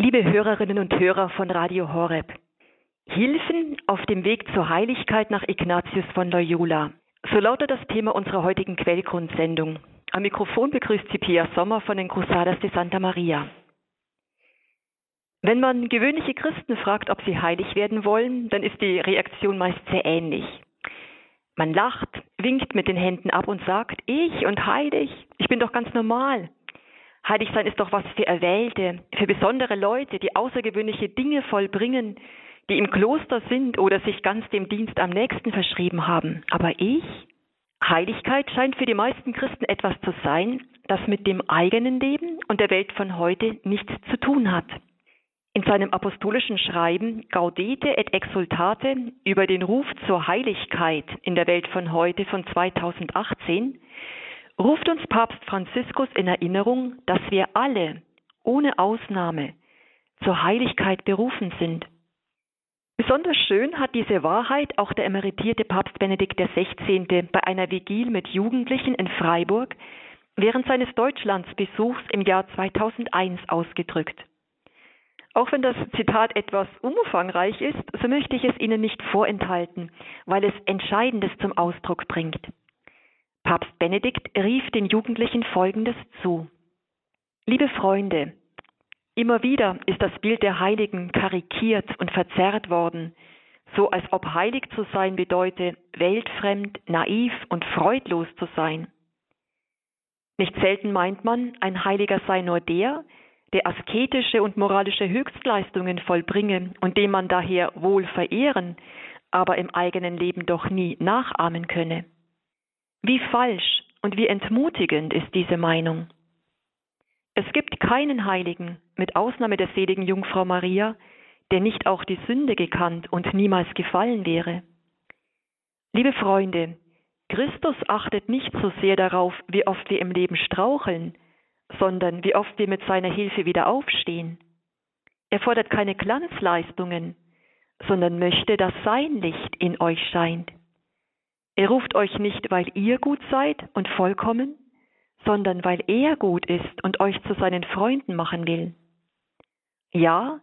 Liebe Hörerinnen und Hörer von Radio Horeb, Hilfen auf dem Weg zur Heiligkeit nach Ignatius von Loyola. So lautet das Thema unserer heutigen Quellgrundsendung. Am Mikrofon begrüßt sie Pia Sommer von den Cruzadas de Santa Maria. Wenn man gewöhnliche Christen fragt, ob sie heilig werden wollen, dann ist die Reaktion meist sehr ähnlich. Man lacht, winkt mit den Händen ab und sagt, ich und heilig, ich bin doch ganz normal. Heilig sein ist doch was für Erwählte, für besondere Leute, die außergewöhnliche Dinge vollbringen, die im Kloster sind oder sich ganz dem Dienst am nächsten verschrieben haben. Aber ich? Heiligkeit scheint für die meisten Christen etwas zu sein, das mit dem eigenen Leben und der Welt von heute nichts zu tun hat. In seinem apostolischen Schreiben Gaudete et Exultate über den Ruf zur Heiligkeit in der Welt von heute von 2018 ruft uns Papst Franziskus in Erinnerung, dass wir alle, ohne Ausnahme, zur Heiligkeit berufen sind. Besonders schön hat diese Wahrheit auch der emeritierte Papst Benedikt XVI. bei einer Vigil mit Jugendlichen in Freiburg während seines Deutschlandsbesuchs im Jahr 2001 ausgedrückt. Auch wenn das Zitat etwas umfangreich ist, so möchte ich es Ihnen nicht vorenthalten, weil es Entscheidendes zum Ausdruck bringt. Papst Benedikt rief den Jugendlichen Folgendes zu. Liebe Freunde, immer wieder ist das Bild der Heiligen karikiert und verzerrt worden, so als ob heilig zu sein bedeute, weltfremd, naiv und freudlos zu sein. Nicht selten meint man, ein Heiliger sei nur der, der asketische und moralische Höchstleistungen vollbringe und dem man daher wohl verehren, aber im eigenen Leben doch nie nachahmen könne. Wie falsch und wie entmutigend ist diese Meinung. Es gibt keinen Heiligen, mit Ausnahme der seligen Jungfrau Maria, der nicht auch die Sünde gekannt und niemals gefallen wäre. Liebe Freunde, Christus achtet nicht so sehr darauf, wie oft wir im Leben straucheln, sondern wie oft wir mit seiner Hilfe wieder aufstehen. Er fordert keine Glanzleistungen, sondern möchte, dass sein Licht in euch scheint. Er ruft euch nicht, weil ihr gut seid und vollkommen, sondern weil er gut ist und euch zu seinen Freunden machen will. Ja,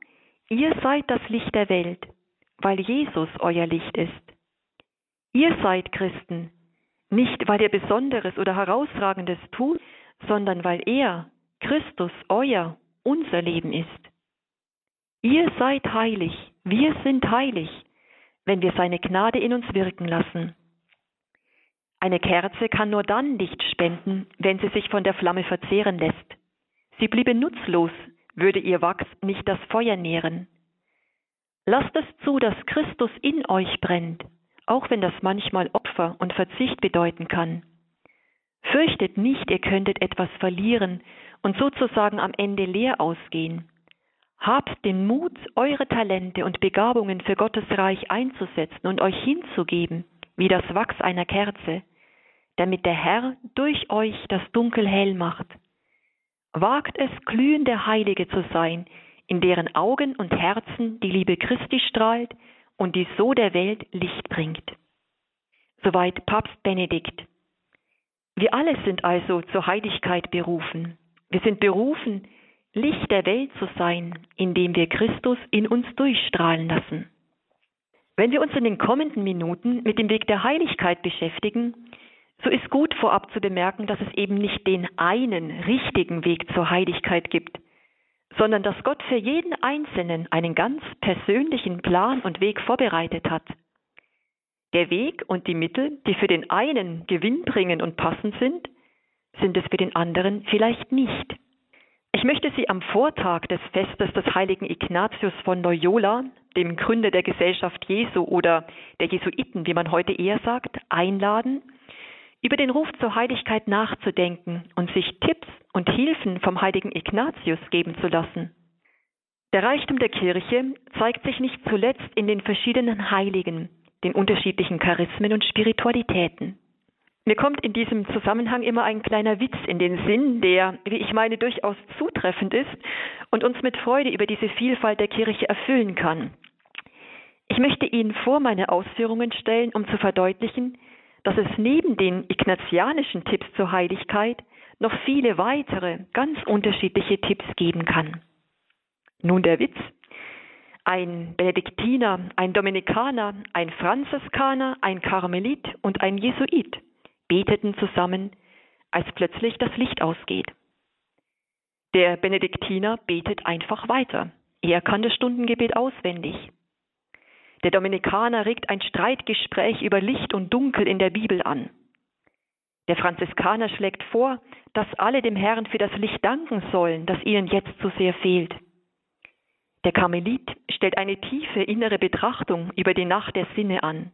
ihr seid das Licht der Welt, weil Jesus euer Licht ist. Ihr seid Christen, nicht weil ihr Besonderes oder Herausragendes tut, sondern weil er, Christus, euer, unser Leben ist. Ihr seid heilig, wir sind heilig, wenn wir seine Gnade in uns wirken lassen. Eine Kerze kann nur dann Licht spenden, wenn sie sich von der Flamme verzehren lässt. Sie bliebe nutzlos, würde ihr Wachs nicht das Feuer nähren. Lasst es zu, dass Christus in euch brennt, auch wenn das manchmal Opfer und Verzicht bedeuten kann. Fürchtet nicht, ihr könntet etwas verlieren und sozusagen am Ende leer ausgehen. Habt den Mut, eure Talente und Begabungen für Gottes Reich einzusetzen und euch hinzugeben wie das Wachs einer Kerze, damit der Herr durch euch das Dunkel hell macht. Wagt es, glühende Heilige zu sein, in deren Augen und Herzen die Liebe Christi strahlt und die so der Welt Licht bringt. Soweit Papst Benedikt. Wir alle sind also zur Heiligkeit berufen. Wir sind berufen, Licht der Welt zu sein, indem wir Christus in uns durchstrahlen lassen. Wenn wir uns in den kommenden Minuten mit dem Weg der Heiligkeit beschäftigen, so ist gut vorab zu bemerken, dass es eben nicht den einen richtigen Weg zur Heiligkeit gibt, sondern dass Gott für jeden Einzelnen einen ganz persönlichen Plan und Weg vorbereitet hat. Der Weg und die Mittel, die für den einen gewinnbringend und passend sind, sind es für den anderen vielleicht nicht. Ich möchte Sie am Vortag des Festes des heiligen Ignatius von Loyola, dem Gründer der Gesellschaft Jesu oder der Jesuiten, wie man heute eher sagt, einladen, über den Ruf zur Heiligkeit nachzudenken und sich Tipps und Hilfen vom heiligen Ignatius geben zu lassen. Der Reichtum der Kirche zeigt sich nicht zuletzt in den verschiedenen Heiligen, den unterschiedlichen Charismen und Spiritualitäten. Mir kommt in diesem Zusammenhang immer ein kleiner Witz in den Sinn, der, wie ich meine, durchaus zutreffend ist und uns mit Freude über diese Vielfalt der Kirche erfüllen kann. Ich möchte Ihnen vor meine Ausführungen stellen, um zu verdeutlichen, dass es neben den ignatianischen Tipps zur Heiligkeit noch viele weitere, ganz unterschiedliche Tipps geben kann. Nun der Witz. Ein Benediktiner, ein Dominikaner, ein Franziskaner, ein Karmelit und ein Jesuit beteten zusammen, als plötzlich das Licht ausgeht. Der Benediktiner betet einfach weiter. Er kann das Stundengebet auswendig. Der Dominikaner regt ein Streitgespräch über Licht und Dunkel in der Bibel an. Der Franziskaner schlägt vor, dass alle dem Herrn für das Licht danken sollen, das ihnen jetzt so sehr fehlt. Der Karmelit stellt eine tiefe innere Betrachtung über die Nacht der Sinne an.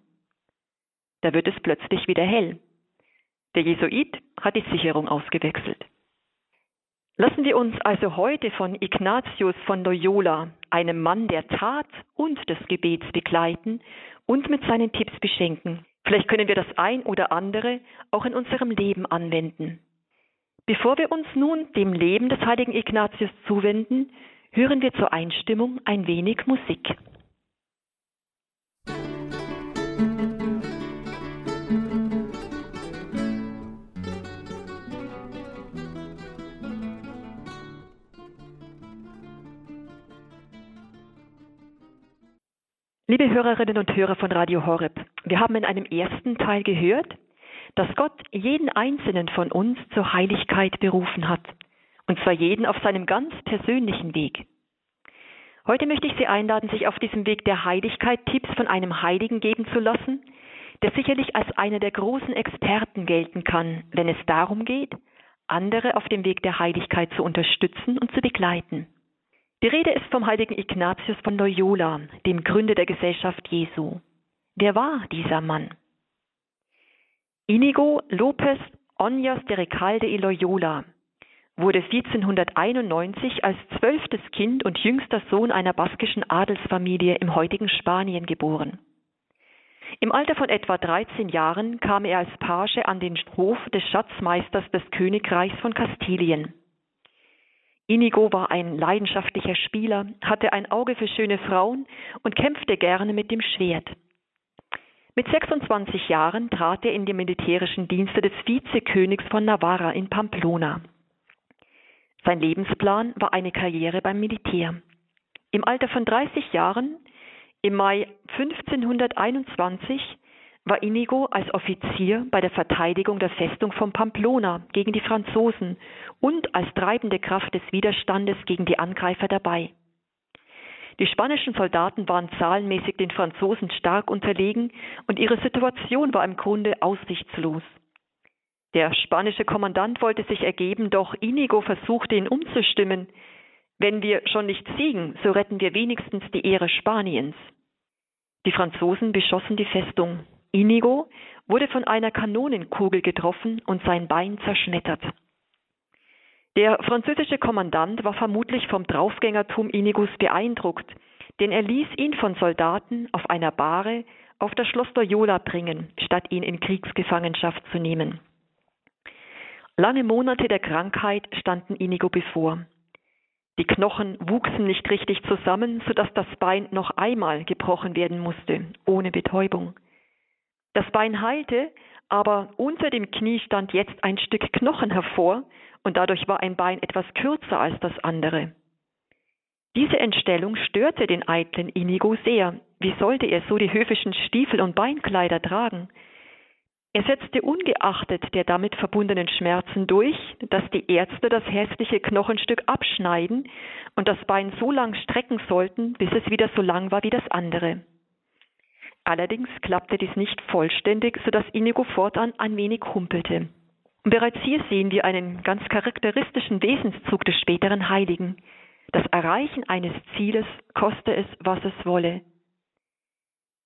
Da wird es plötzlich wieder hell. Der Jesuit hat die Sicherung ausgewechselt. Lassen wir uns also heute von Ignatius von Loyola, einem Mann der Tat und des Gebets begleiten und mit seinen Tipps beschenken. Vielleicht können wir das ein oder andere auch in unserem Leben anwenden. Bevor wir uns nun dem Leben des heiligen Ignatius zuwenden, hören wir zur Einstimmung ein wenig Musik. Liebe Hörerinnen und Hörer von Radio Horeb, wir haben in einem ersten Teil gehört, dass Gott jeden einzelnen von uns zur Heiligkeit berufen hat, und zwar jeden auf seinem ganz persönlichen Weg. Heute möchte ich Sie einladen, sich auf diesem Weg der Heiligkeit Tipps von einem Heiligen geben zu lassen, der sicherlich als einer der großen Experten gelten kann, wenn es darum geht, andere auf dem Weg der Heiligkeit zu unterstützen und zu begleiten. Die Rede ist vom heiligen Ignatius von Loyola, dem Gründer der Gesellschaft Jesu. Wer war dieser Mann? Inigo López Oñas de Recalde y Loyola wurde 1491 als zwölftes Kind und jüngster Sohn einer baskischen Adelsfamilie im heutigen Spanien geboren. Im Alter von etwa 13 Jahren kam er als Page an den Hof des Schatzmeisters des Königreichs von Kastilien. Inigo war ein leidenschaftlicher Spieler, hatte ein Auge für schöne Frauen und kämpfte gerne mit dem Schwert. Mit 26 Jahren trat er in die militärischen Dienste des Vizekönigs von Navarra in Pamplona. Sein Lebensplan war eine Karriere beim Militär. Im Alter von 30 Jahren, im Mai 1521, war Inigo als Offizier bei der Verteidigung der Festung von Pamplona gegen die Franzosen und als treibende Kraft des Widerstandes gegen die Angreifer dabei. Die spanischen Soldaten waren zahlenmäßig den Franzosen stark unterlegen und ihre Situation war im Grunde aussichtslos. Der spanische Kommandant wollte sich ergeben, doch Inigo versuchte ihn umzustimmen. Wenn wir schon nicht siegen, so retten wir wenigstens die Ehre Spaniens. Die Franzosen beschossen die Festung. Inigo wurde von einer Kanonenkugel getroffen und sein Bein zerschmettert. Der französische Kommandant war vermutlich vom Draufgängertum Inigos beeindruckt, denn er ließ ihn von Soldaten auf einer Bahre auf das Schloss Loyola bringen, statt ihn in Kriegsgefangenschaft zu nehmen. Lange Monate der Krankheit standen Inigo bevor. Die Knochen wuchsen nicht richtig zusammen, sodass das Bein noch einmal gebrochen werden musste, ohne Betäubung. Das Bein heilte, aber unter dem Knie stand jetzt ein Stück Knochen hervor und dadurch war ein Bein etwas kürzer als das andere. Diese Entstellung störte den eitlen Inigo sehr. Wie sollte er so die höfischen Stiefel und Beinkleider tragen? Er setzte ungeachtet der damit verbundenen Schmerzen durch, dass die Ärzte das hässliche Knochenstück abschneiden und das Bein so lang strecken sollten, bis es wieder so lang war wie das andere. Allerdings klappte dies nicht vollständig, sodass Inigo fortan ein wenig humpelte. Und bereits hier sehen wir einen ganz charakteristischen Wesenszug des späteren Heiligen. Das Erreichen eines Zieles, koste es, was es wolle.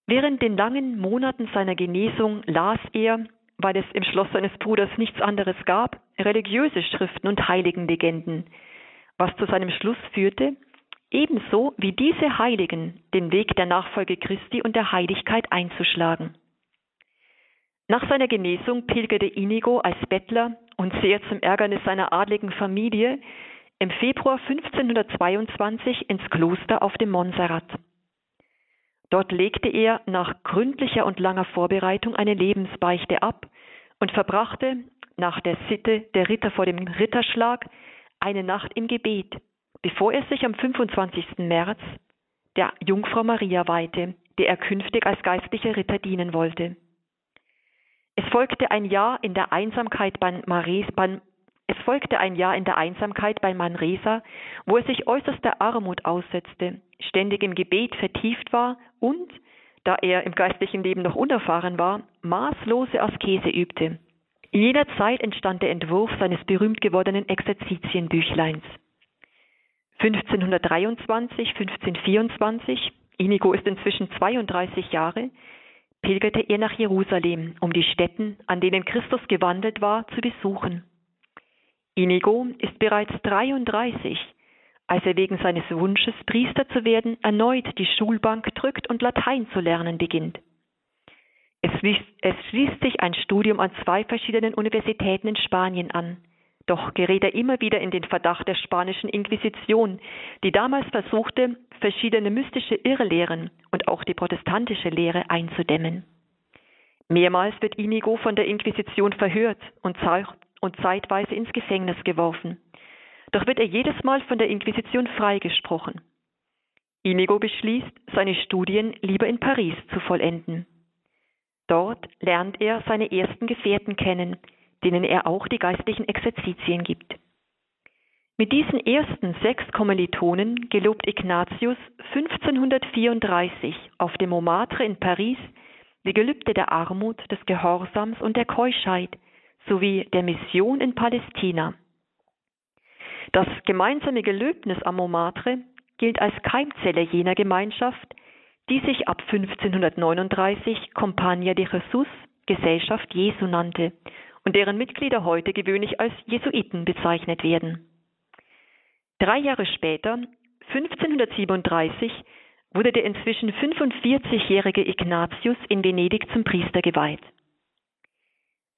Während den langen Monaten seiner Genesung las er, weil es im Schloss seines Bruders nichts anderes gab, religiöse Schriften und Heiligenlegenden, was zu seinem Schluss führte, ebenso wie diese Heiligen den Weg der Nachfolge Christi und der Heiligkeit einzuschlagen. Nach seiner Genesung pilgerte Inigo als Bettler und sehr zum Ärgernis seiner adligen Familie im Februar 1522 ins Kloster auf dem Montserrat. Dort legte er nach gründlicher und langer Vorbereitung eine Lebensbeichte ab und verbrachte nach der Sitte der Ritter vor dem Ritterschlag eine Nacht im Gebet, bevor er sich am 25. März der Jungfrau Maria weihte, der er künftig als geistlicher Ritter dienen wollte. Es folgte ein Jahr in der Einsamkeit bei Mares, beim, es folgte ein Jahr in der Einsamkeit bei Manresa, wo er sich äußerster Armut aussetzte, ständig im Gebet vertieft war und, da er im geistlichen Leben noch unerfahren war, maßlose Askese übte. In jener Zeit entstand der Entwurf seines berühmt gewordenen Exerzitienbüchleins. 1523, 1524, Inigo ist inzwischen 32 Jahre, pilgerte er nach Jerusalem, um die Stätten, an denen Christus gewandelt war, zu besuchen. Inigo ist bereits 33, als er wegen seines Wunsches, Priester zu werden, erneut die Schulbank drückt und Latein zu lernen beginnt. Es schließt, es schließt sich ein Studium an zwei verschiedenen Universitäten in Spanien an. Doch gerät er immer wieder in den Verdacht der spanischen Inquisition, die damals versuchte, verschiedene mystische Irrlehren und auch die protestantische Lehre einzudämmen. Mehrmals wird Inigo von der Inquisition verhört und, und zeitweise ins Gefängnis geworfen. Doch wird er jedes Mal von der Inquisition freigesprochen. Inigo beschließt, seine Studien lieber in Paris zu vollenden. Dort lernt er seine ersten Gefährten kennen, denen er auch die geistlichen Exerzitien gibt. Mit diesen ersten sechs Kommilitonen gelobt Ignatius 1534 auf dem Montmartre in Paris die Gelübde der Armut, des Gehorsams und der Keuschheit sowie der Mission in Palästina. Das gemeinsame Gelöbnis am Montmartre gilt als Keimzelle jener Gemeinschaft, die sich ab 1539 Compagnia de Jesus, Gesellschaft Jesu nannte und deren Mitglieder heute gewöhnlich als Jesuiten bezeichnet werden. Drei Jahre später, 1537, wurde der inzwischen 45-jährige Ignatius in Venedig zum Priester geweiht.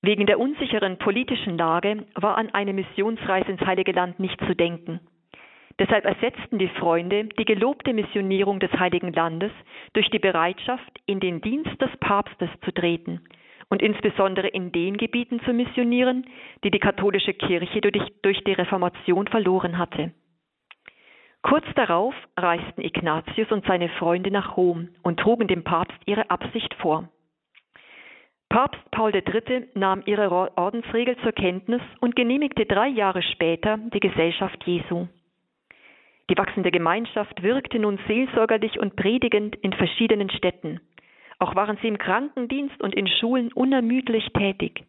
Wegen der unsicheren politischen Lage war an eine Missionsreise ins Heilige Land nicht zu denken. Deshalb ersetzten die Freunde die gelobte Missionierung des Heiligen Landes durch die Bereitschaft, in den Dienst des Papstes zu treten und insbesondere in den Gebieten zu missionieren, die die katholische Kirche durch, die Reformation verloren hatte. Kurz darauf reisten Ignatius und seine Freunde nach Rom und trugen dem Papst ihre Absicht vor. Papst Paul III. nahm ihre Ordensregel zur Kenntnis und genehmigte drei Jahre später die Gesellschaft Jesu. Die wachsende Gemeinschaft wirkte nun seelsorgerlich und predigend in verschiedenen Städten. Auch waren sie im Krankendienst und in Schulen unermüdlich tätig.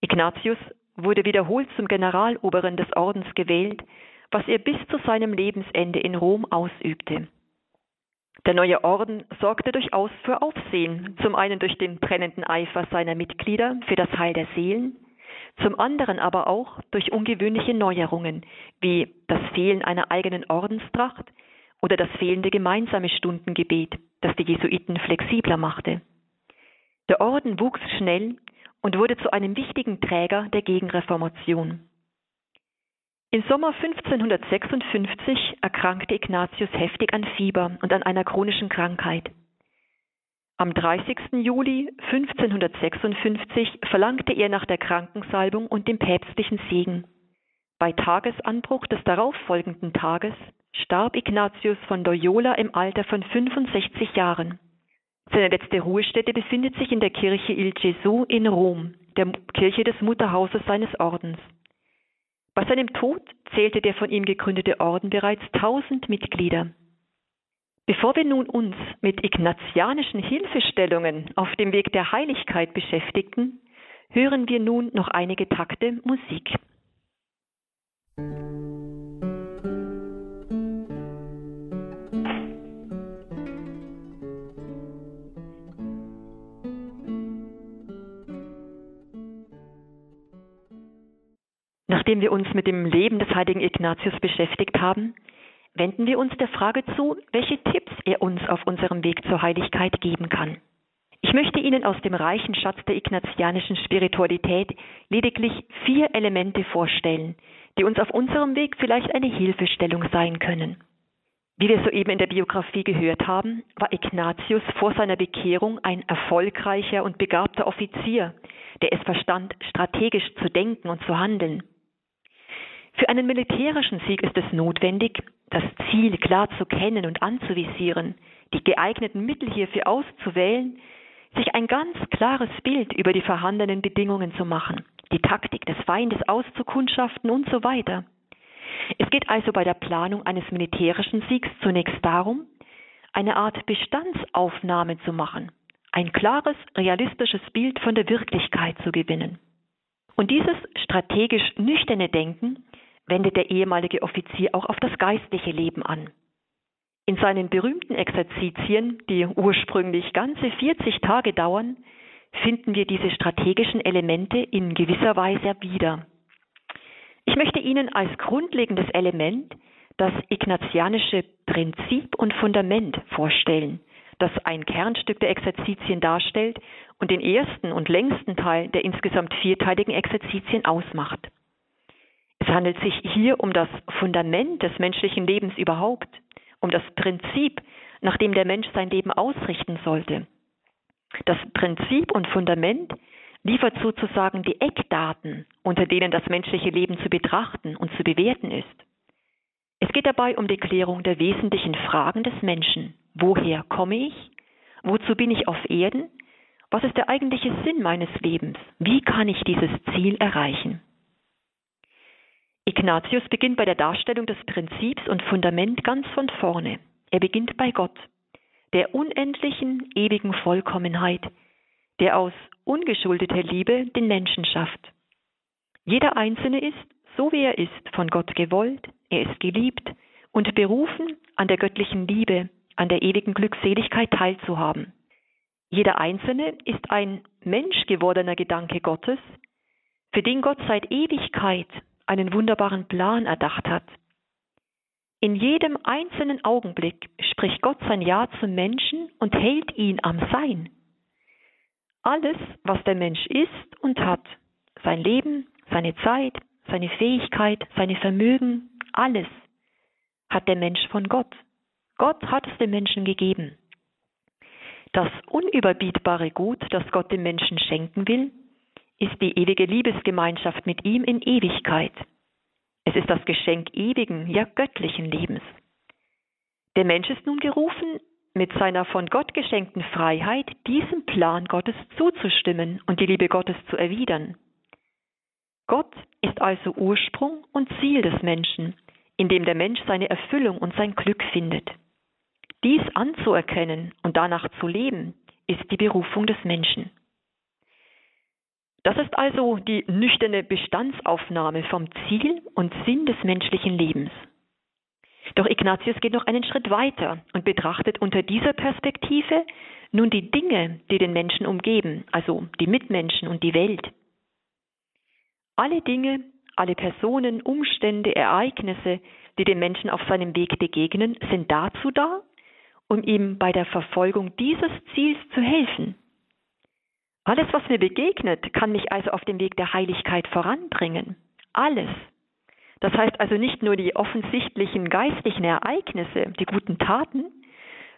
Ignatius wurde wiederholt zum Generaloberen des Ordens gewählt, was er bis zu seinem Lebensende in Rom ausübte. Der neue Orden sorgte durchaus für Aufsehen, zum einen durch den brennenden Eifer seiner Mitglieder für das Heil der Seelen, zum anderen aber auch durch ungewöhnliche Neuerungen, wie das Fehlen einer eigenen Ordenstracht oder das fehlende gemeinsame Stundengebet, das die Jesuiten flexibler machte. Der Orden wuchs schnell und wurde zu einem wichtigen Träger der Gegenreformation. Im Sommer 1556 erkrankte Ignatius heftig an Fieber und an einer chronischen Krankheit. Am 30. Juli 1556 verlangte er nach der Krankensalbung und dem päpstlichen Segen. Bei Tagesanbruch des darauffolgenden Tages starb Ignatius von Loyola im Alter von 65 Jahren. Seine letzte Ruhestätte befindet sich in der Kirche Il Gesù in Rom, der Kirche des Mutterhauses seines Ordens. Bei seinem Tod zählte der von ihm gegründete Orden bereits tausend Mitglieder. Bevor wir nun uns mit ignatianischen Hilfestellungen auf dem Weg der Heiligkeit beschäftigten, hören wir nun noch einige Takte Musik. Nachdem wir uns mit dem Leben des heiligen Ignatius beschäftigt haben, wenden wir uns der Frage zu, welche Tipps er uns auf unserem Weg zur Heiligkeit geben kann. Ich möchte Ihnen aus dem reichen Schatz der ignatianischen Spiritualität lediglich vier Elemente vorstellen, die uns auf unserem Weg vielleicht eine Hilfestellung sein können. Wie wir soeben in der Biografie gehört haben, war Ignatius vor seiner Bekehrung ein erfolgreicher und begabter Offizier, der es verstand, strategisch zu denken und zu handeln. Für einen militärischen Sieg ist es notwendig, das Ziel klar zu kennen und anzuvisieren, die geeigneten Mittel hierfür auszuwählen, sich ein ganz klares Bild über die vorhandenen Bedingungen zu machen, die Taktik des Feindes auszukundschaften und so weiter. Es geht also bei der Planung eines militärischen Siegs zunächst darum, eine Art Bestandsaufnahme zu machen, ein klares, realistisches Bild von der Wirklichkeit zu gewinnen. Und dieses strategisch nüchterne Denken wendet der ehemalige Offizier auch auf das geistliche Leben an. In seinen berühmten Exerzitien, die ursprünglich ganze 40 Tage dauern, finden wir diese strategischen Elemente in gewisser Weise wieder. Ich möchte Ihnen als grundlegendes Element das ignatianische Prinzip und Fundament vorstellen, das ein Kernstück der Exerzitien darstellt und den ersten und längsten Teil der insgesamt vierteiligen Exerzitien ausmacht. Es handelt sich hier um das Fundament des menschlichen Lebens überhaupt, um das Prinzip, nach dem der Mensch sein Leben ausrichten sollte. Das Prinzip und Fundament liefert sozusagen die Eckdaten, unter denen das menschliche Leben zu betrachten und zu bewerten ist. Es geht dabei um die Klärung der wesentlichen Fragen des Menschen. Woher komme ich? Wozu bin ich auf Erden? Was ist der eigentliche Sinn meines Lebens? Wie kann ich dieses Ziel erreichen? Ignatius beginnt bei der Darstellung des Prinzips und Fundament ganz von vorne. Er beginnt bei Gott, der unendlichen, ewigen Vollkommenheit, der aus ungeschuldeter Liebe den Menschen schafft. Jeder Einzelne ist, so wie er ist, von Gott gewollt, er ist geliebt und berufen, an der göttlichen Liebe, an der ewigen Glückseligkeit teilzuhaben. Jeder Einzelne ist ein menschgewordener Gedanke Gottes, für den Gott seit Ewigkeit einen wunderbaren Plan erdacht hat. In jedem einzelnen Augenblick spricht Gott sein Ja zum Menschen und hält ihn am Sein. Alles, was der Mensch ist und hat, sein Leben, seine Zeit, seine Fähigkeit, seine Vermögen, alles hat der Mensch von Gott. Gott hat es dem Menschen gegeben. Das unüberbietbare Gut, das Gott dem Menschen schenken will, ist die ewige Liebesgemeinschaft mit ihm in Ewigkeit. Es ist das Geschenk ewigen, ja göttlichen Lebens. Der Mensch ist nun gerufen, mit seiner von Gott geschenkten Freiheit diesem Plan Gottes zuzustimmen und die Liebe Gottes zu erwidern. Gott ist also Ursprung und Ziel des Menschen, in dem der Mensch seine Erfüllung und sein Glück findet. Dies anzuerkennen und danach zu leben, ist die Berufung des Menschen. Das ist also die nüchterne Bestandsaufnahme vom Ziel und Sinn des menschlichen Lebens. Doch Ignatius geht noch einen Schritt weiter und betrachtet unter dieser Perspektive nun die Dinge, die den Menschen umgeben, also die Mitmenschen und die Welt. Alle Dinge, alle Personen, Umstände, Ereignisse, die dem Menschen auf seinem Weg begegnen, sind dazu da, um ihm bei der Verfolgung dieses Ziels zu helfen. Alles, was mir begegnet, kann mich also auf dem Weg der Heiligkeit voranbringen. Alles. Das heißt also nicht nur die offensichtlichen geistlichen Ereignisse, die guten Taten,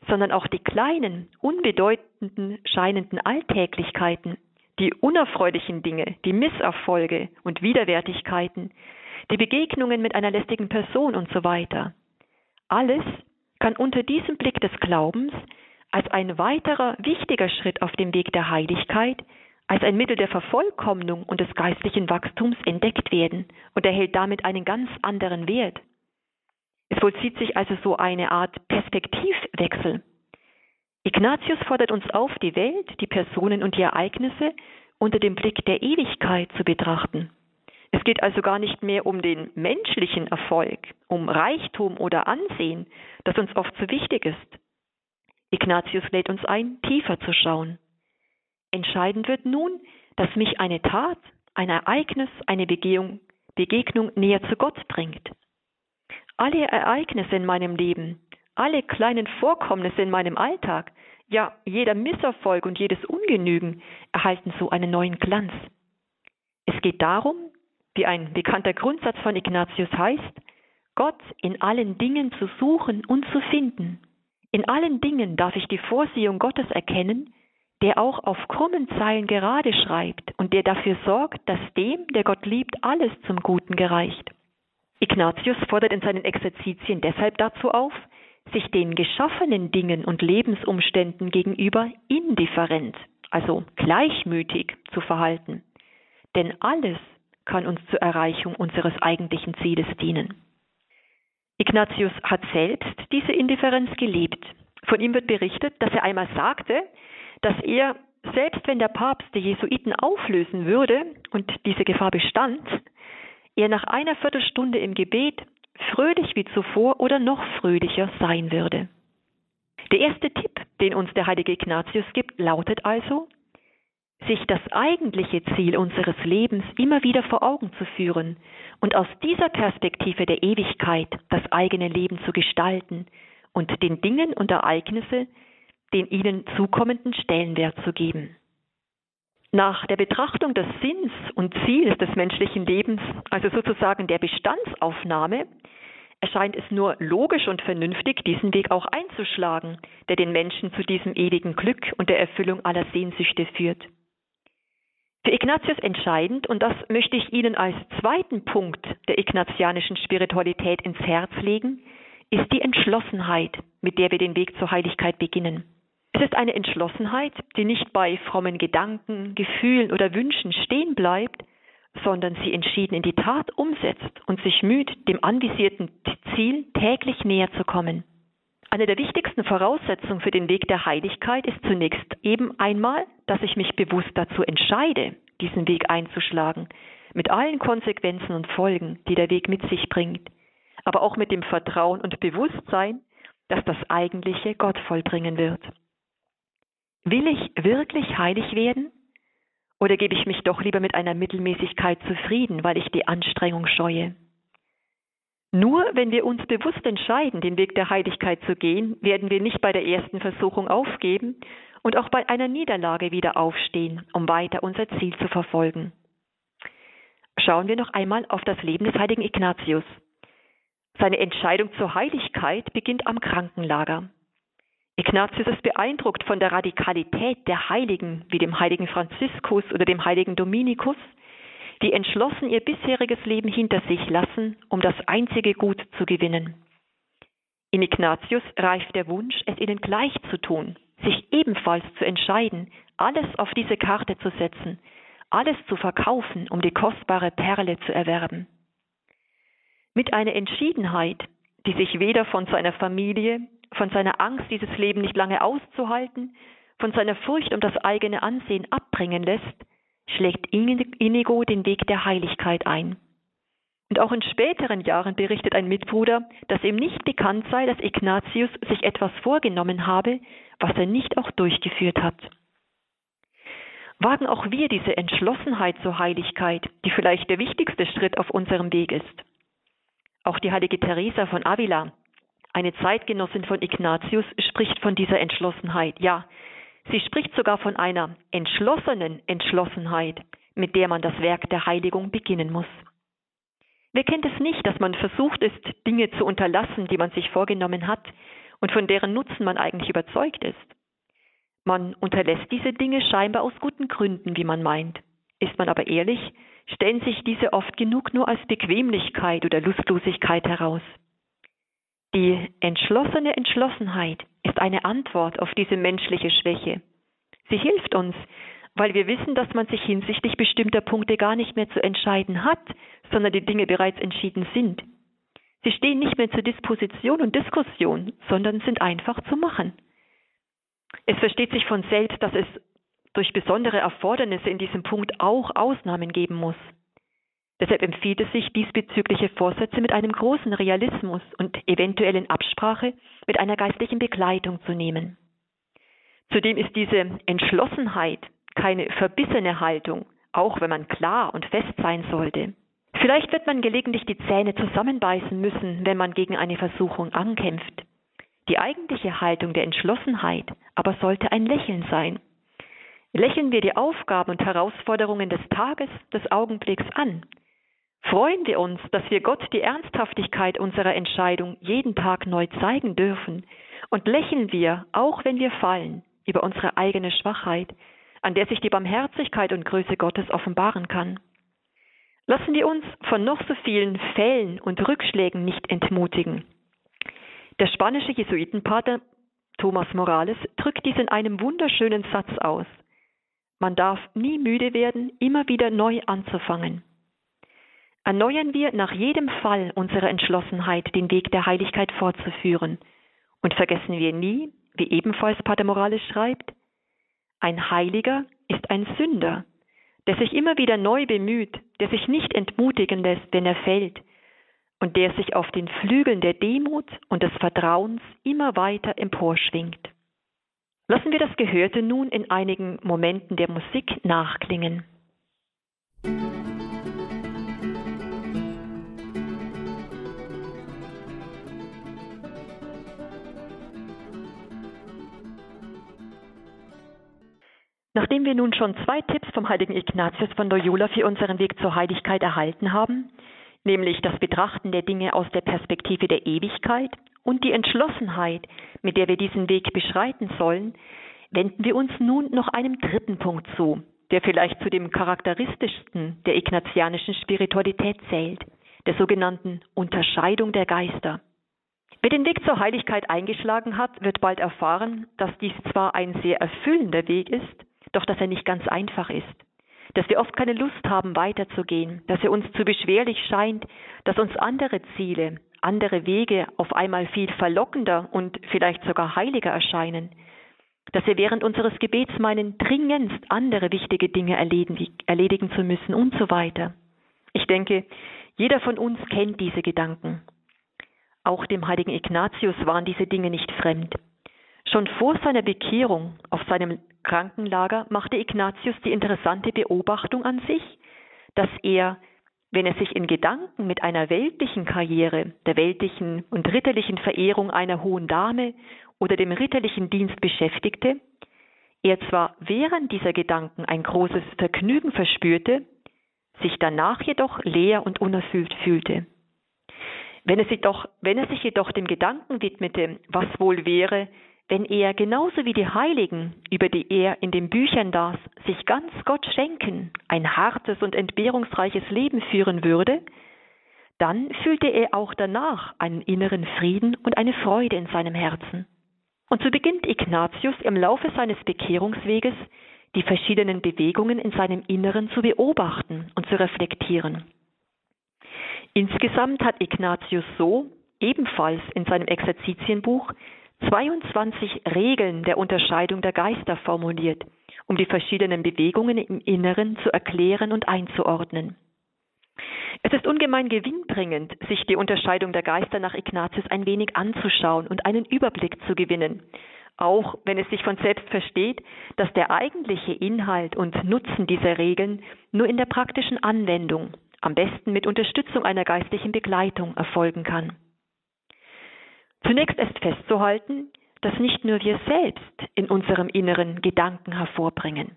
sondern auch die kleinen, unbedeutenden, scheinenden Alltäglichkeiten, die unerfreulichen Dinge, die Misserfolge und Widerwärtigkeiten, die Begegnungen mit einer lästigen Person und so weiter. Alles kann unter diesem Blick des Glaubens als ein weiterer wichtiger Schritt auf dem Weg der Heiligkeit, als ein Mittel der Vervollkommnung und des geistlichen Wachstums entdeckt werden und erhält damit einen ganz anderen Wert. Es vollzieht sich also so eine Art Perspektivwechsel. Ignatius fordert uns auf, die Welt, die Personen und die Ereignisse unter dem Blick der Ewigkeit zu betrachten. Es geht also gar nicht mehr um den menschlichen Erfolg, um Reichtum oder Ansehen, das uns oft so wichtig ist. Ignatius lädt uns ein, tiefer zu schauen. Entscheidend wird nun, dass mich eine Tat, ein Ereignis, eine Begehung, Begegnung näher zu Gott bringt. Alle Ereignisse in meinem Leben, alle kleinen Vorkommnisse in meinem Alltag, ja jeder Misserfolg und jedes Ungenügen erhalten so einen neuen Glanz. Es geht darum, wie ein bekannter Grundsatz von Ignatius heißt, Gott in allen Dingen zu suchen und zu finden. In allen Dingen darf ich die Vorsehung Gottes erkennen, der auch auf krummen Zeilen gerade schreibt und der dafür sorgt, dass dem, der Gott liebt, alles zum Guten gereicht. Ignatius fordert in seinen Exerzitien deshalb dazu auf, sich den geschaffenen Dingen und Lebensumständen gegenüber indifferent, also gleichmütig zu verhalten. Denn alles kann uns zur Erreichung unseres eigentlichen Zieles dienen. Ignatius hat selbst diese Indifferenz gelebt. Von ihm wird berichtet, dass er einmal sagte, dass er, selbst wenn der Papst die Jesuiten auflösen würde und diese Gefahr bestand, er nach einer Viertelstunde im Gebet fröhlich wie zuvor oder noch fröhlicher sein würde. Der erste Tipp, den uns der heilige Ignatius gibt, lautet also, sich das eigentliche Ziel unseres Lebens immer wieder vor Augen zu führen und aus dieser Perspektive der Ewigkeit das eigene Leben zu gestalten und den Dingen und Ereignisse den ihnen zukommenden Stellenwert zu geben. Nach der Betrachtung des Sinns und Ziels des menschlichen Lebens, also sozusagen der Bestandsaufnahme, erscheint es nur logisch und vernünftig, diesen Weg auch einzuschlagen, der den Menschen zu diesem ewigen Glück und der Erfüllung aller Sehnsüchte führt. Für Ignatius entscheidend, und das möchte ich Ihnen als zweiten Punkt der ignatianischen Spiritualität ins Herz legen, ist die Entschlossenheit, mit der wir den Weg zur Heiligkeit beginnen. Es ist eine Entschlossenheit, die nicht bei frommen Gedanken, Gefühlen oder Wünschen stehen bleibt, sondern sie entschieden in die Tat umsetzt und sich müht, dem anvisierten Ziel täglich näher zu kommen. Eine der wichtigsten Voraussetzungen für den Weg der Heiligkeit ist zunächst eben einmal, dass ich mich bewusst dazu entscheide, diesen Weg einzuschlagen, mit allen Konsequenzen und Folgen, die der Weg mit sich bringt, aber auch mit dem Vertrauen und Bewusstsein, dass das Eigentliche Gott vollbringen wird. Will ich wirklich heilig werden? Oder gebe ich mich doch lieber mit einer Mittelmäßigkeit zufrieden, weil ich die Anstrengung scheue? Nur wenn wir uns bewusst entscheiden, den Weg der Heiligkeit zu gehen, werden wir nicht bei der ersten Versuchung aufgeben und auch bei einer Niederlage wieder aufstehen, um weiter unser Ziel zu verfolgen. Schauen wir noch einmal auf das Leben des heiligen Ignatius. Seine Entscheidung zur Heiligkeit beginnt am Krankenlager. Ignatius ist beeindruckt von der Radikalität der Heiligen, wie dem heiligen Franziskus oder dem heiligen Dominikus, die entschlossen ihr bisheriges Leben hinter sich lassen, um das einzige Gut zu gewinnen. In Ignatius reift der Wunsch, es ihnen gleich zu tun, sich ebenfalls zu entscheiden, alles auf diese Karte zu setzen, alles zu verkaufen, um die kostbare Perle zu erwerben. Mit einer Entschiedenheit, die sich weder von seiner Familie von seiner Angst, dieses Leben nicht lange auszuhalten, von seiner Furcht um das eigene Ansehen abbringen lässt, schlägt Inigo den Weg der Heiligkeit ein. Und auch in späteren Jahren berichtet ein Mitbruder, dass ihm nicht bekannt sei, dass Ignatius sich etwas vorgenommen habe, was er nicht auch durchgeführt hat. Wagen auch wir diese Entschlossenheit zur Heiligkeit, die vielleicht der wichtigste Schritt auf unserem Weg ist. Auch die heilige Teresa von Avila eine Zeitgenossin von Ignatius spricht von dieser Entschlossenheit. Ja, sie spricht sogar von einer entschlossenen Entschlossenheit, mit der man das Werk der Heiligung beginnen muss. Wer kennt es nicht, dass man versucht ist, Dinge zu unterlassen, die man sich vorgenommen hat und von deren Nutzen man eigentlich überzeugt ist? Man unterlässt diese Dinge scheinbar aus guten Gründen, wie man meint. Ist man aber ehrlich, stellen sich diese oft genug nur als Bequemlichkeit oder Lustlosigkeit heraus. Die entschlossene Entschlossenheit ist eine Antwort auf diese menschliche Schwäche. Sie hilft uns, weil wir wissen, dass man sich hinsichtlich bestimmter Punkte gar nicht mehr zu entscheiden hat, sondern die Dinge bereits entschieden sind. Sie stehen nicht mehr zur Disposition und Diskussion, sondern sind einfach zu machen. Es versteht sich von selbst, dass es durch besondere Erfordernisse in diesem Punkt auch Ausnahmen geben muss. Deshalb empfiehlt es sich, diesbezügliche Vorsätze mit einem großen Realismus und eventuell in Absprache mit einer geistlichen Begleitung zu nehmen. Zudem ist diese Entschlossenheit keine verbissene Haltung, auch wenn man klar und fest sein sollte. Vielleicht wird man gelegentlich die Zähne zusammenbeißen müssen, wenn man gegen eine Versuchung ankämpft. Die eigentliche Haltung der Entschlossenheit aber sollte ein Lächeln sein. Lächeln wir die Aufgaben und Herausforderungen des Tages, des Augenblicks an, Freuen wir uns, dass wir Gott die Ernsthaftigkeit unserer Entscheidung jeden Tag neu zeigen dürfen und lächeln wir, auch wenn wir fallen, über unsere eigene Schwachheit, an der sich die Barmherzigkeit und Größe Gottes offenbaren kann. Lassen wir uns von noch so vielen Fällen und Rückschlägen nicht entmutigen. Der spanische Jesuitenpater Thomas Morales drückt dies in einem wunderschönen Satz aus. Man darf nie müde werden, immer wieder neu anzufangen. Erneuern wir nach jedem Fall unsere Entschlossenheit, den Weg der Heiligkeit fortzuführen. Und vergessen wir nie, wie ebenfalls Pater Morales schreibt, ein Heiliger ist ein Sünder, der sich immer wieder neu bemüht, der sich nicht entmutigen lässt, wenn er fällt, und der sich auf den Flügeln der Demut und des Vertrauens immer weiter emporschwingt. Lassen wir das Gehörte nun in einigen Momenten der Musik nachklingen. Nachdem wir nun schon zwei Tipps vom heiligen Ignatius von Loyola für unseren Weg zur Heiligkeit erhalten haben, nämlich das Betrachten der Dinge aus der Perspektive der Ewigkeit und die Entschlossenheit, mit der wir diesen Weg beschreiten sollen, wenden wir uns nun noch einem dritten Punkt zu, der vielleicht zu dem charakteristischsten der ignatianischen Spiritualität zählt, der sogenannten Unterscheidung der Geister. Wer den Weg zur Heiligkeit eingeschlagen hat, wird bald erfahren, dass dies zwar ein sehr erfüllender Weg ist, doch dass er nicht ganz einfach ist dass wir oft keine Lust haben, weiterzugehen, dass er uns zu beschwerlich scheint, dass uns andere Ziele, andere Wege auf einmal viel verlockender und vielleicht sogar heiliger erscheinen, dass wir während unseres Gebets meinen, dringendst andere wichtige Dinge erledigen, erledigen zu müssen und so weiter. Ich denke, jeder von uns kennt diese Gedanken. Auch dem heiligen Ignatius waren diese Dinge nicht fremd. Schon vor seiner Bekehrung auf seinem Krankenlager machte Ignatius die interessante Beobachtung an sich, dass er, wenn er sich in Gedanken mit einer weltlichen Karriere, der weltlichen und ritterlichen Verehrung einer hohen Dame oder dem ritterlichen Dienst beschäftigte, er zwar während dieser Gedanken ein großes Vergnügen verspürte, sich danach jedoch leer und unerfüllt fühlte. Wenn er, sich doch, wenn er sich jedoch dem Gedanken widmete, was wohl wäre, wenn er genauso wie die Heiligen, über die er in den Büchern las, sich ganz Gott schenken, ein hartes und entbehrungsreiches Leben führen würde, dann fühlte er auch danach einen inneren Frieden und eine Freude in seinem Herzen. Und so beginnt Ignatius im Laufe seines Bekehrungsweges die verschiedenen Bewegungen in seinem Inneren zu beobachten und zu reflektieren. Insgesamt hat Ignatius so, ebenfalls in seinem Exerzitienbuch, 22 Regeln der Unterscheidung der Geister formuliert, um die verschiedenen Bewegungen im Inneren zu erklären und einzuordnen. Es ist ungemein gewinnbringend, sich die Unterscheidung der Geister nach Ignatius ein wenig anzuschauen und einen Überblick zu gewinnen, auch wenn es sich von selbst versteht, dass der eigentliche Inhalt und Nutzen dieser Regeln nur in der praktischen Anwendung, am besten mit Unterstützung einer geistlichen Begleitung, erfolgen kann. Zunächst ist festzuhalten, dass nicht nur wir selbst in unserem Inneren Gedanken hervorbringen.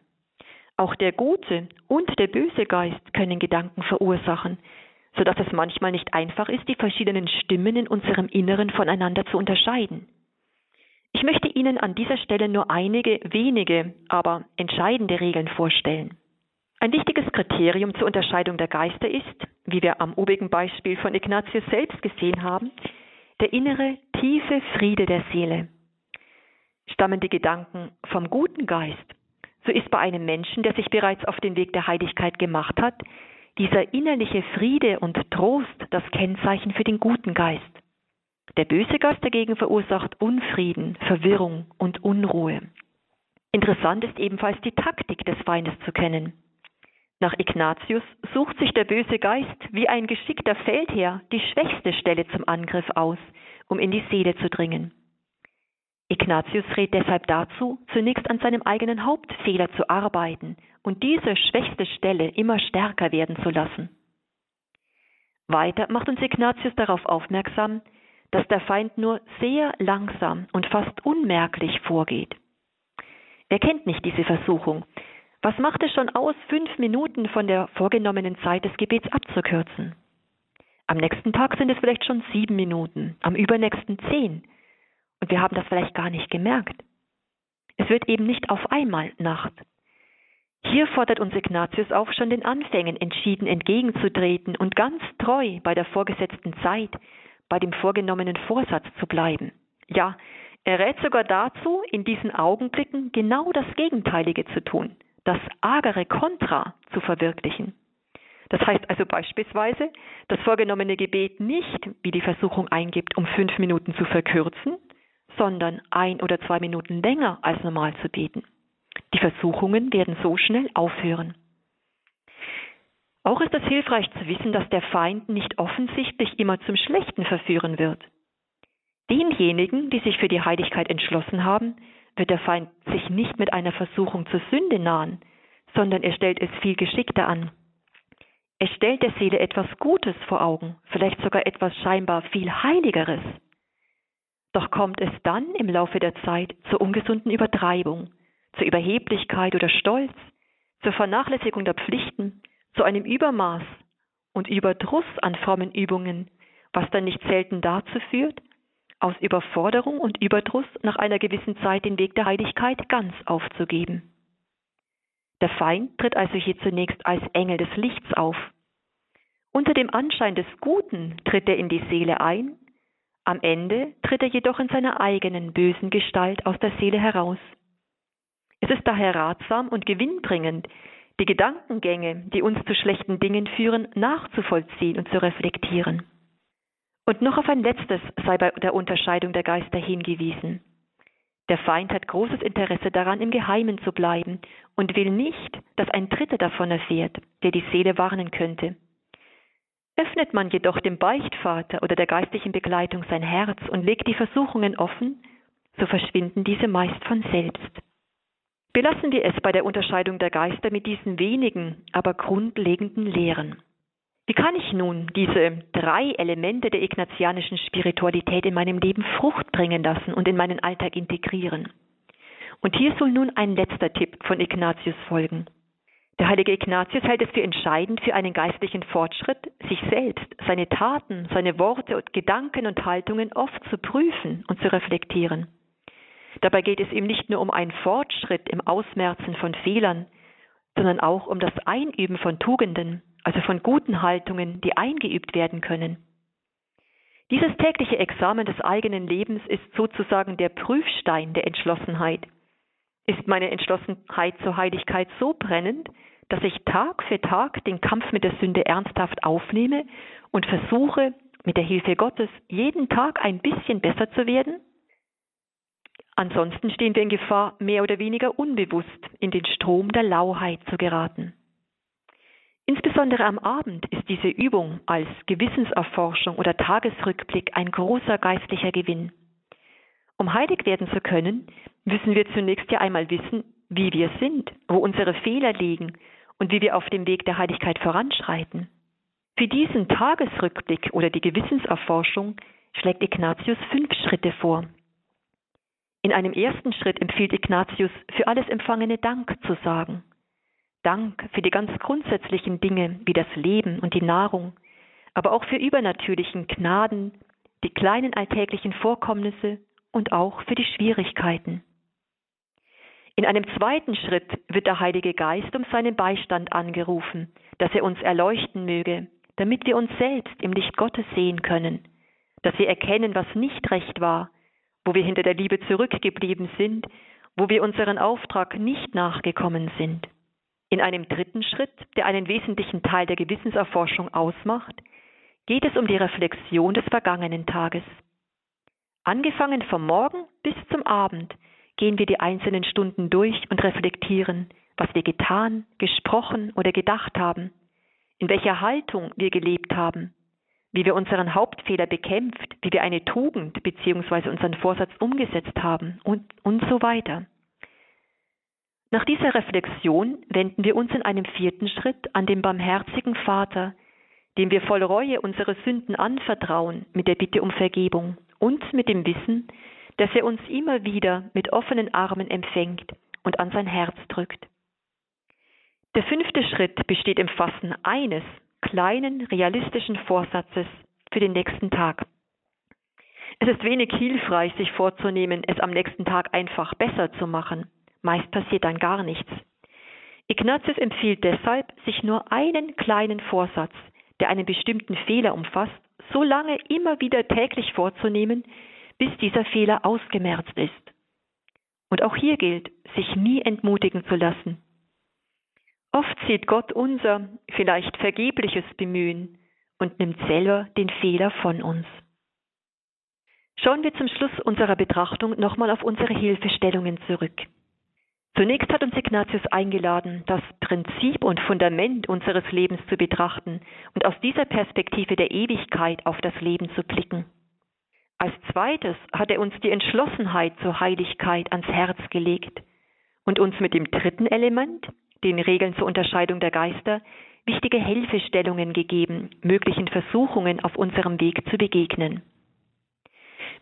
Auch der gute und der böse Geist können Gedanken verursachen, so dass es manchmal nicht einfach ist, die verschiedenen Stimmen in unserem Inneren voneinander zu unterscheiden. Ich möchte Ihnen an dieser Stelle nur einige wenige, aber entscheidende Regeln vorstellen. Ein wichtiges Kriterium zur Unterscheidung der Geister ist, wie wir am obigen Beispiel von Ignatius selbst gesehen haben, der innere, tiefe Friede der Seele. Stammen die Gedanken vom guten Geist, so ist bei einem Menschen, der sich bereits auf den Weg der Heiligkeit gemacht hat, dieser innerliche Friede und Trost das Kennzeichen für den guten Geist. Der böse Geist dagegen verursacht Unfrieden, Verwirrung und Unruhe. Interessant ist ebenfalls die Taktik des Feindes zu kennen. Nach Ignatius sucht sich der böse Geist wie ein geschickter Feldherr die schwächste Stelle zum Angriff aus, um in die Seele zu dringen. Ignatius rät deshalb dazu, zunächst an seinem eigenen Hauptfehler zu arbeiten und diese schwächste Stelle immer stärker werden zu lassen. Weiter macht uns Ignatius darauf aufmerksam, dass der Feind nur sehr langsam und fast unmerklich vorgeht. Er kennt nicht diese Versuchung, was macht es schon aus, fünf Minuten von der vorgenommenen Zeit des Gebets abzukürzen? Am nächsten Tag sind es vielleicht schon sieben Minuten, am übernächsten zehn. Und wir haben das vielleicht gar nicht gemerkt. Es wird eben nicht auf einmal Nacht. Hier fordert uns Ignatius auf, schon den Anfängen entschieden entgegenzutreten und ganz treu bei der vorgesetzten Zeit, bei dem vorgenommenen Vorsatz zu bleiben. Ja, er rät sogar dazu, in diesen Augenblicken genau das Gegenteilige zu tun, das agere Kontra zu verwirklichen. Das heißt also beispielsweise, das vorgenommene Gebet nicht, wie die Versuchung eingibt, um fünf Minuten zu verkürzen, sondern ein oder zwei Minuten länger als normal zu beten. Die Versuchungen werden so schnell aufhören. Auch ist es hilfreich zu wissen, dass der Feind nicht offensichtlich immer zum Schlechten verführen wird. Denjenigen, die sich für die Heiligkeit entschlossen haben, wird der Feind sich nicht mit einer Versuchung zur Sünde nahen, sondern er stellt es viel geschickter an. Er stellt der Seele etwas Gutes vor Augen, vielleicht sogar etwas scheinbar viel Heiligeres. Doch kommt es dann im Laufe der Zeit zur ungesunden Übertreibung, zur Überheblichkeit oder Stolz, zur Vernachlässigung der Pflichten, zu einem Übermaß und Überdruss an frommen Übungen, was dann nicht selten dazu führt, aus Überforderung und Überdruss nach einer gewissen Zeit den Weg der Heiligkeit ganz aufzugeben. Der Feind tritt also hier zunächst als Engel des Lichts auf. Unter dem Anschein des Guten tritt er in die Seele ein, am Ende tritt er jedoch in seiner eigenen bösen Gestalt aus der Seele heraus. Es ist daher ratsam und gewinnbringend, die Gedankengänge, die uns zu schlechten Dingen führen, nachzuvollziehen und zu reflektieren. Und noch auf ein letztes sei bei der Unterscheidung der Geister hingewiesen. Der Feind hat großes Interesse daran, im Geheimen zu bleiben und will nicht, dass ein Dritter davon erfährt, der die Seele warnen könnte. Öffnet man jedoch dem Beichtvater oder der geistlichen Begleitung sein Herz und legt die Versuchungen offen, so verschwinden diese meist von selbst. Belassen wir es bei der Unterscheidung der Geister mit diesen wenigen, aber grundlegenden Lehren. Wie kann ich nun diese drei Elemente der ignatianischen Spiritualität in meinem Leben Frucht bringen lassen und in meinen Alltag integrieren? Und hier soll nun ein letzter Tipp von Ignatius folgen. Der heilige Ignatius hält es für entscheidend für einen geistlichen Fortschritt, sich selbst, seine Taten, seine Worte und Gedanken und Haltungen oft zu prüfen und zu reflektieren. Dabei geht es ihm nicht nur um einen Fortschritt im Ausmerzen von Fehlern, sondern auch um das Einüben von Tugenden, also von guten Haltungen, die eingeübt werden können. Dieses tägliche Examen des eigenen Lebens ist sozusagen der Prüfstein der Entschlossenheit. Ist meine Entschlossenheit zur Heiligkeit so brennend, dass ich Tag für Tag den Kampf mit der Sünde ernsthaft aufnehme und versuche, mit der Hilfe Gottes jeden Tag ein bisschen besser zu werden? Ansonsten stehen wir in Gefahr, mehr oder weniger unbewusst in den Strom der Lauheit zu geraten. Insbesondere am Abend ist diese Übung als Gewissenserforschung oder Tagesrückblick ein großer geistlicher Gewinn. Um heilig werden zu können, müssen wir zunächst ja einmal wissen, wie wir sind, wo unsere Fehler liegen und wie wir auf dem Weg der Heiligkeit voranschreiten. Für diesen Tagesrückblick oder die Gewissenserforschung schlägt Ignatius fünf Schritte vor. In einem ersten Schritt empfiehlt Ignatius, für alles Empfangene Dank zu sagen. Dank für die ganz grundsätzlichen Dinge wie das Leben und die Nahrung, aber auch für übernatürlichen Gnaden, die kleinen alltäglichen Vorkommnisse und auch für die Schwierigkeiten. In einem zweiten Schritt wird der Heilige Geist um seinen Beistand angerufen, dass er uns erleuchten möge, damit wir uns selbst im Licht Gottes sehen können, dass wir erkennen, was nicht recht war, wo wir hinter der Liebe zurückgeblieben sind, wo wir unseren Auftrag nicht nachgekommen sind. In einem dritten Schritt, der einen wesentlichen Teil der Gewissenserforschung ausmacht, geht es um die Reflexion des vergangenen Tages. Angefangen vom Morgen bis zum Abend gehen wir die einzelnen Stunden durch und reflektieren, was wir getan, gesprochen oder gedacht haben, in welcher Haltung wir gelebt haben, wie wir unseren Hauptfehler bekämpft, wie wir eine Tugend bzw. unseren Vorsatz umgesetzt haben und, und so weiter. Nach dieser Reflexion wenden wir uns in einem vierten Schritt an den barmherzigen Vater, dem wir voll Reue unsere Sünden anvertrauen mit der Bitte um Vergebung und mit dem Wissen, dass er uns immer wieder mit offenen Armen empfängt und an sein Herz drückt. Der fünfte Schritt besteht im Fassen eines kleinen realistischen Vorsatzes für den nächsten Tag. Es ist wenig hilfreich, sich vorzunehmen, es am nächsten Tag einfach besser zu machen. Meist passiert dann gar nichts. Ignatius empfiehlt deshalb, sich nur einen kleinen Vorsatz, der einen bestimmten Fehler umfasst, so lange immer wieder täglich vorzunehmen, bis dieser Fehler ausgemerzt ist. Und auch hier gilt, sich nie entmutigen zu lassen. Oft sieht Gott unser vielleicht vergebliches Bemühen und nimmt selber den Fehler von uns. Schauen wir zum Schluss unserer Betrachtung nochmal auf unsere Hilfestellungen zurück. Zunächst hat uns Ignatius eingeladen, das Prinzip und Fundament unseres Lebens zu betrachten und aus dieser Perspektive der Ewigkeit auf das Leben zu blicken. Als zweites hat er uns die Entschlossenheit zur Heiligkeit ans Herz gelegt und uns mit dem dritten Element, den Regeln zur Unterscheidung der Geister, wichtige Hilfestellungen gegeben, möglichen Versuchungen auf unserem Weg zu begegnen.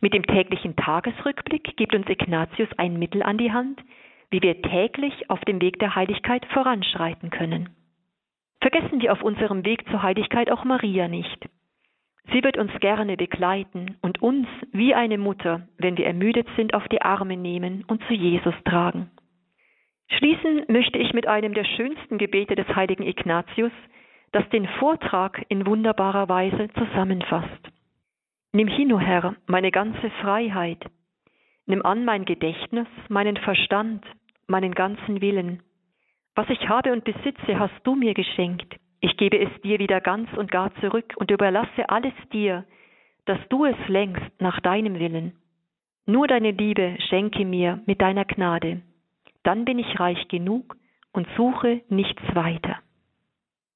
Mit dem täglichen Tagesrückblick gibt uns Ignatius ein Mittel an die Hand, wie wir täglich auf dem Weg der Heiligkeit voranschreiten können. Vergessen wir auf unserem Weg zur Heiligkeit auch Maria nicht. Sie wird uns gerne begleiten und uns wie eine Mutter, wenn wir ermüdet sind, auf die Arme nehmen und zu Jesus tragen. Schließen möchte ich mit einem der schönsten Gebete des heiligen Ignatius, das den Vortrag in wunderbarer Weise zusammenfasst. Nimm hin, o Herr, meine ganze Freiheit. Nimm an mein Gedächtnis, meinen Verstand, meinen ganzen Willen. Was ich habe und besitze, hast du mir geschenkt. Ich gebe es dir wieder ganz und gar zurück und überlasse alles dir, dass du es lenkst nach deinem Willen. Nur deine Liebe schenke mir mit deiner Gnade. Dann bin ich reich genug und suche nichts weiter.